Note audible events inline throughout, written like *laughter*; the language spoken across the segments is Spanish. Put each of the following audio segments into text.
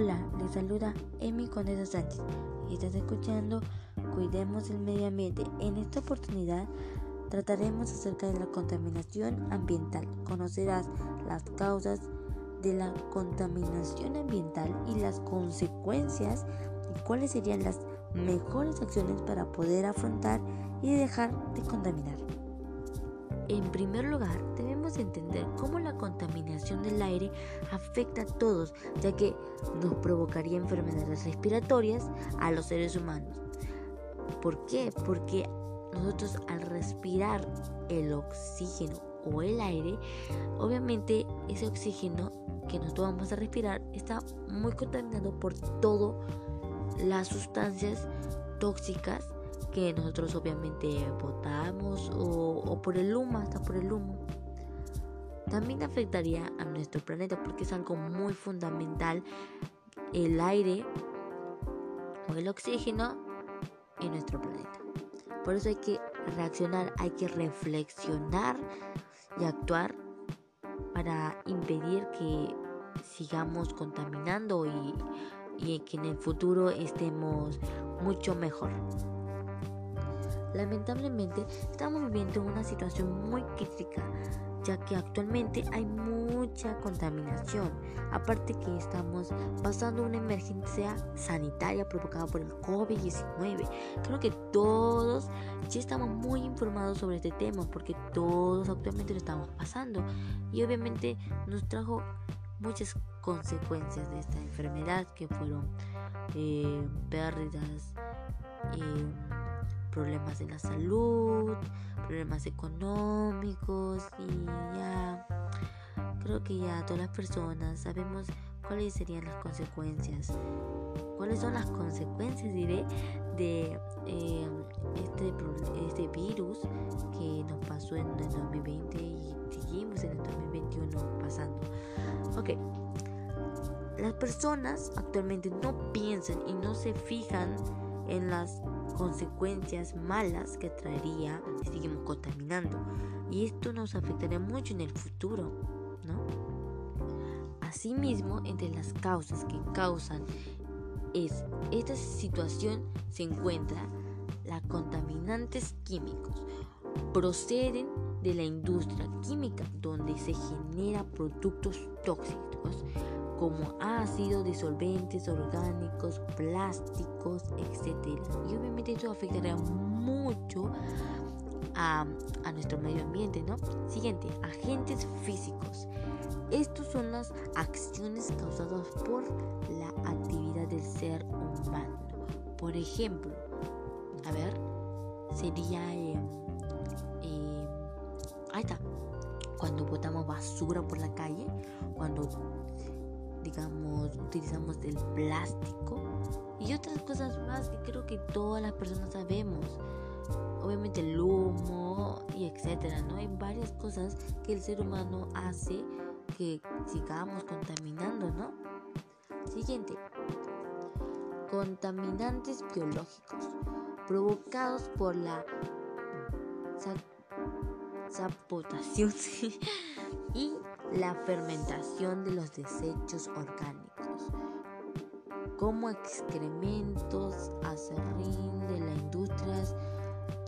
Hola, les saluda Emi Conesa Sánchez y estás escuchando Cuidemos el Medio Ambiente. En esta oportunidad trataremos acerca de la contaminación ambiental. Conocerás las causas de la contaminación ambiental y las consecuencias y cuáles serían las mejores acciones para poder afrontar y dejar de contaminar. En primer lugar, debemos entender cómo la contaminación del aire afecta a todos, ya que nos provocaría enfermedades respiratorias a los seres humanos. ¿Por qué? Porque nosotros al respirar el oxígeno o el aire, obviamente ese oxígeno que nosotros vamos a respirar está muy contaminado por todas las sustancias tóxicas que nosotros obviamente votamos o, por el humo, hasta por el humo. También afectaría a nuestro planeta porque es algo muy fundamental el aire o el oxígeno en nuestro planeta. Por eso hay que reaccionar, hay que reflexionar y actuar para impedir que sigamos contaminando y, y que en el futuro estemos mucho mejor. Lamentablemente estamos viviendo una situación muy crítica ya que actualmente hay mucha contaminación. Aparte que estamos pasando una emergencia sanitaria provocada por el COVID-19. Creo que todos ya estamos muy informados sobre este tema porque todos actualmente lo estamos pasando. Y obviamente nos trajo muchas consecuencias de esta enfermedad que fueron eh, pérdidas. Eh, problemas de la salud, problemas económicos y ya creo que ya todas las personas sabemos cuáles serían las consecuencias. ¿Cuáles son las consecuencias, diré, de eh, este, este virus que nos pasó en el 2020 y seguimos en el 2021 pasando? Ok, las personas actualmente no piensan y no se fijan en las consecuencias malas que traería si seguimos contaminando. Y esto nos afectaría mucho en el futuro, ¿no? Asimismo, entre las causas que causan es, esta situación se encuentra las contaminantes químicos. Proceden de la industria química donde se genera productos tóxicos como ácidos, disolventes orgánicos, plásticos, etc. Y obviamente eso afectará mucho a, nuestro medio ambiente, ¿no? Siguiente, agentes físicos. Estos son las acciones causadas por la actividad del ser humano. Por ejemplo, a ver, sería... Eh, eh, ahí está. Cuando botamos basura por la calle, cuando digamos, utilizamos el plástico y otras cosas más que creo que todas las personas sabemos. Obviamente el humo y etcétera, ¿no? Hay varias cosas que el ser humano hace que sigamos contaminando, ¿no? Siguiente. Contaminantes biológicos provocados por la sapotación *laughs* y la fermentación de los desechos orgánicos, como excrementos, acerrín de las industrias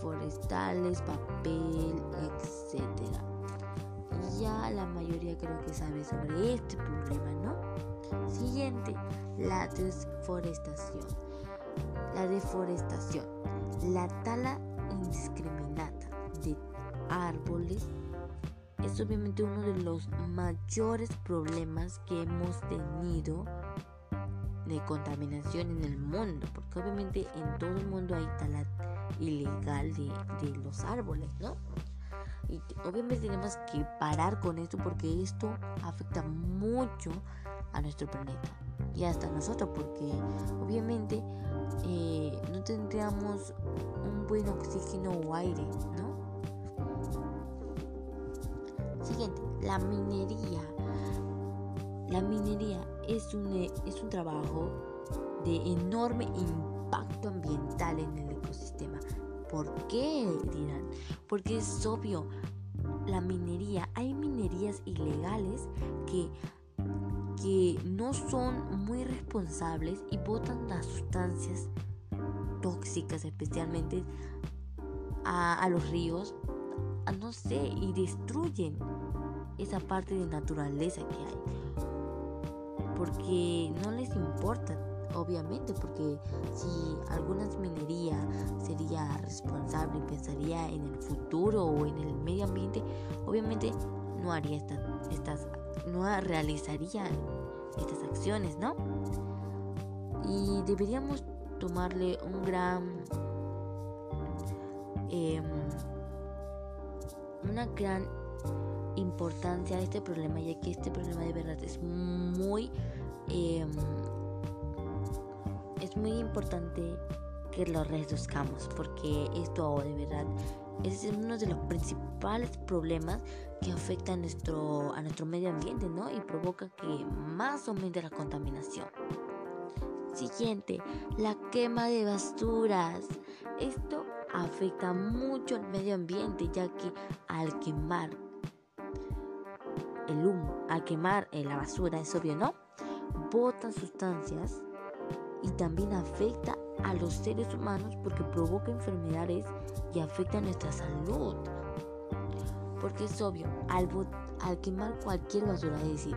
forestales, papel, etc. Ya la mayoría creo que sabe sobre este problema, ¿no? Siguiente, la desforestación. La deforestación, la tala indiscriminada de árboles es obviamente uno de los mayores problemas que hemos tenido de contaminación en el mundo, porque obviamente en todo el mundo hay tala ilegal de, los árboles, ¿no? Y obviamente tenemos que parar con esto porque esto afecta mucho a nuestro planeta y hasta nosotros, porque obviamente eh, no tendríamos un buen oxígeno o aire, ¿no? La minería. La minería es un, es un trabajo de enorme impacto ambiental en el ecosistema. ¿Por qué? Dirán. Porque es obvio, la minería, hay minerías ilegales que porque no son muy responsables y botan las sustancias tóxicas especialmente a, los ríos, no sé, y destruyen esa parte de naturaleza que hay. Porque no les importa, obviamente, porque si alguna minería sería responsable y pensaría en el futuro o en el medio ambiente, obviamente no haría estas, estas no realizaría estas acciones, ¿no? Y deberíamos tomarle un gran em, una gran importancia a este problema ya que este problema de verdad es muy em, es muy importante que lo reduzcamos porque esto de verdad es uno de los principales problemas que afecta a nuestro, a nuestro medio ambiente, ¿no? Y provoca que más aumente la contaminación. Siguiente, la quema de basuras. Esto afecta mucho al medio ambiente, ya que al quemar el humo, al quemar la basura, es obvio, ¿no? Botan sustancias y también afecta a los seres humanos porque provoca enfermedades y afecta nuestra salud. Porque es obvio, al, al quemar cualquier basura, es decir,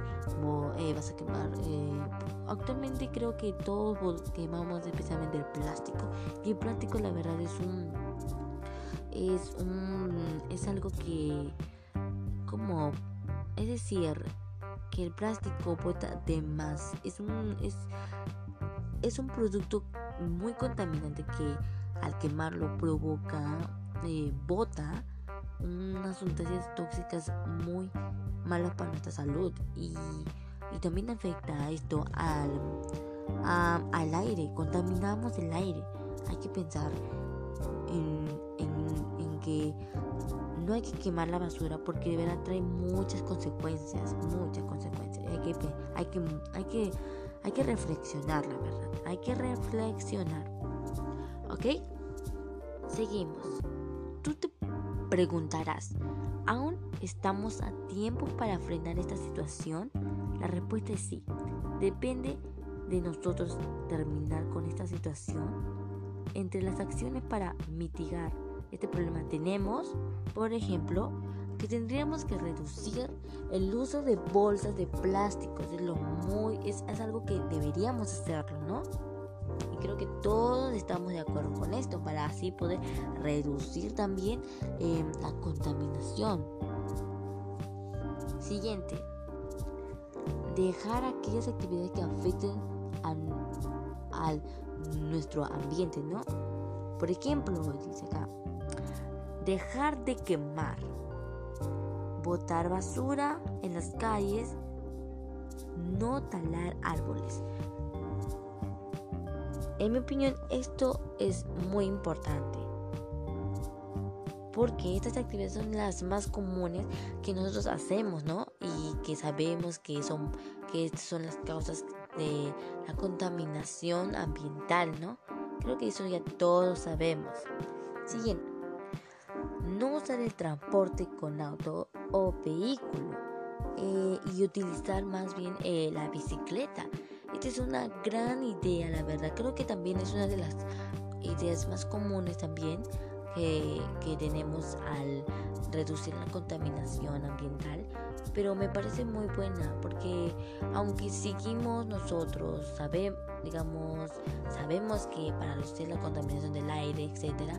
eh, vas a quemar, eh, actualmente creo que todos quemamos especialmente el plástico. Y el plástico la verdad es un, es un, es algo que, como, es decir, que el plástico bota de más, es un, es, es un producto muy contaminante que al quemarlo provoca, eh, bota unas sustancias tóxicas muy malas para nuestra salud y, también afecta esto al, al aire, contaminamos el aire. Hay que pensar en, en, que no hay que quemar la basura porque de verdad trae muchas consecuencias, muchas consecuencias. Hay que, hay que, hay que hay que reflexionar, la verdad. Hay que reflexionar. ¿Ok? Seguimos. Tú te preguntarás, ¿aún estamos a tiempo para frenar esta situación? La respuesta es sí. Depende de nosotros terminar con esta situación. Entre las acciones para mitigar este problema tenemos, por ejemplo, que tendríamos que reducir el uso de bolsas de plástico. Es, lo muy, es, algo que deberíamos hacerlo, ¿no? Y creo que todos estamos de acuerdo con esto para así poder reducir también em, la contaminación. Siguiente. Dejar aquellas actividades que afecten a, nuestro ambiente, ¿no? Por ejemplo, dice acá, dejar de quemar botar basura en las calles, no talar árboles. En mi opinión, esto es muy importante. Porque estas actividades son las más comunes que nosotros hacemos, ¿no? Y que sabemos que son, que son las causas de la contaminación ambiental, ¿no? Creo que eso ya todos sabemos. Siguiente. No usar el transporte con auto o vehículo eh, y utilizar más bien eh, la bicicleta. Esta es una gran idea, la verdad. Creo que también es una de las ideas más comunes también que, que tenemos al reducir la contaminación ambiental. Pero me parece muy buena porque aunque seguimos nosotros, sabemos, digamos, sabemos que para reducir la contaminación del aire, etcétera,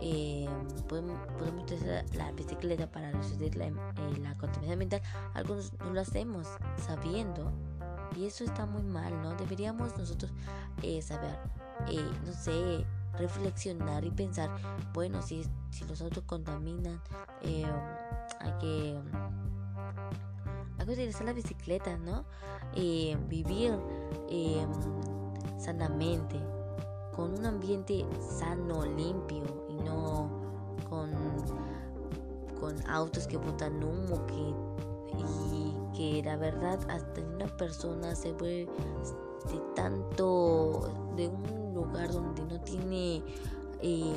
eh, podemos, podemos, utilizar la bicicleta para reducir la, eh, la, contaminación ambiental. Algunos no lo hacemos sabiendo y eso está muy mal, ¿no? Deberíamos nosotros eh, saber, eh, no sé, reflexionar y pensar, bueno, si, si los autos contaminan, hay que hay que utilizar la bicicleta, ¿no? vivir sanamente, con un ambiente sano, limpio, autos que botan humo que, y que la verdad hasta una persona se ve de tanto de un lugar donde no tiene eh,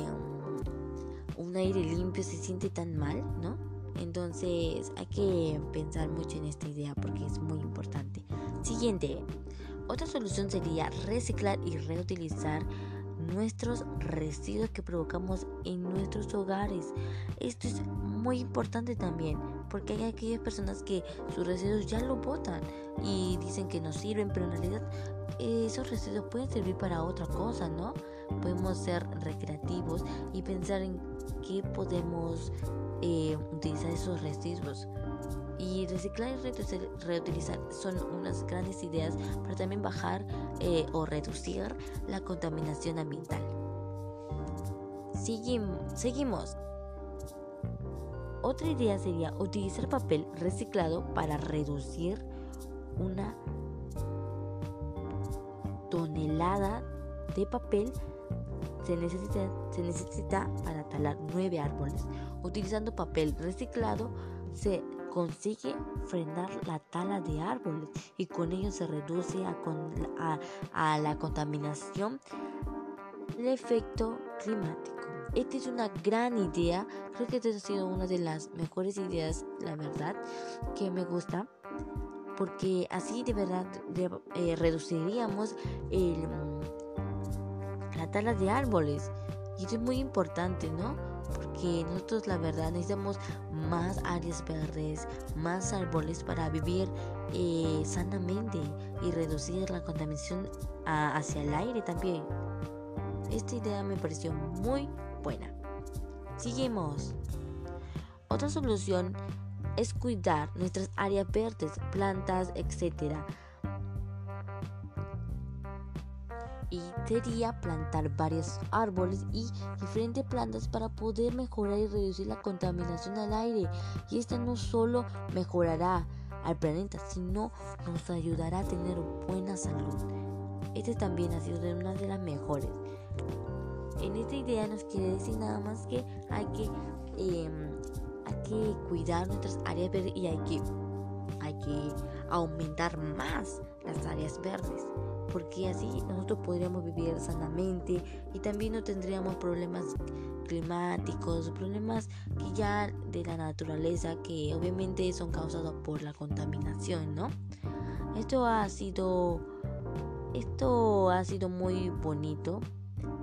un aire limpio se siente tan mal, ¿no? Entonces hay que pensar mucho en esta idea porque es muy importante. Siguiente. Otra solución sería reciclar y reutilizar nuestros residuos que provocamos en nuestros hogares. Esto es muy importante también, porque hay aquellas personas que sus residuos ya lo botan y dicen que no sirven, pero en realidad esos residuos pueden servir para otra cosa, ¿no? Podemos ser recreativos y pensar en qué podemos eh, utilizar esos residuos. Y reciclar y reutilizar son unas grandes ideas para también bajar eh, o reducir la contaminación ambiental. seguimos. Otra idea sería utilizar papel reciclado para reducir una tonelada de papel se necesita, se necesita para talar nueve árboles. Utilizando papel reciclado se consigue frenar la tala de árboles y con ello se reduce a, la contaminación el efecto climático. Esta es una gran idea, creo que esta ha sido una de las mejores ideas, la verdad, que me gusta, porque así de verdad eh, reduciríamos la tala de árboles. Y esto es muy importante, ¿no? Porque nosotros la verdad necesitamos más áreas verdes, más árboles para vivir eh, sanamente y reducir la contaminación hacia el aire también. Esta idea me pareció muy buena. Seguimos. Otra solución es cuidar nuestras áreas verdes, plantas, etc. y sería plantar varios árboles y diferentes plantas para poder mejorar y reducir la contaminación al aire. Y esta no solo mejorará al planeta, sino nos ayudará a tener buena salud. Este también ha sido una de las mejores. En esta idea nos quiere decir nada más que hay que, em, hay que cuidar nuestras áreas verdes y hay que, hay que aumentar más las áreas verdes porque así nosotros podríamos vivir sanamente y también no tendríamos problemas climáticos, problemas que ya de la naturaleza que obviamente son causados por la contaminación, ¿no? Esto ha sido esto ha sido muy bonito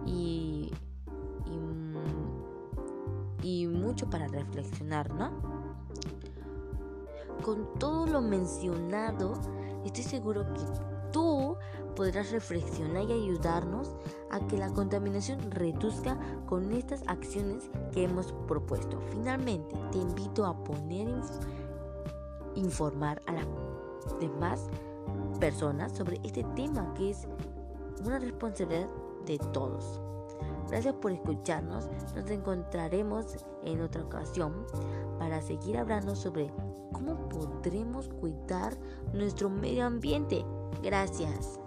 y, y, y mucho para reflexionar, ¿no? Con todo lo mencionado, estoy seguro que podrás reflexionar y ayudarnos a que la contaminación reduzca con estas acciones que hemos propuesto. Finalmente, te invito a poner informar a las demás personas sobre este tema que es una responsabilidad de todos. Gracias por escucharnos. Nos encontraremos en otra ocasión para seguir hablando sobre cómo podremos cuidar nuestro medio ambiente. Gracias.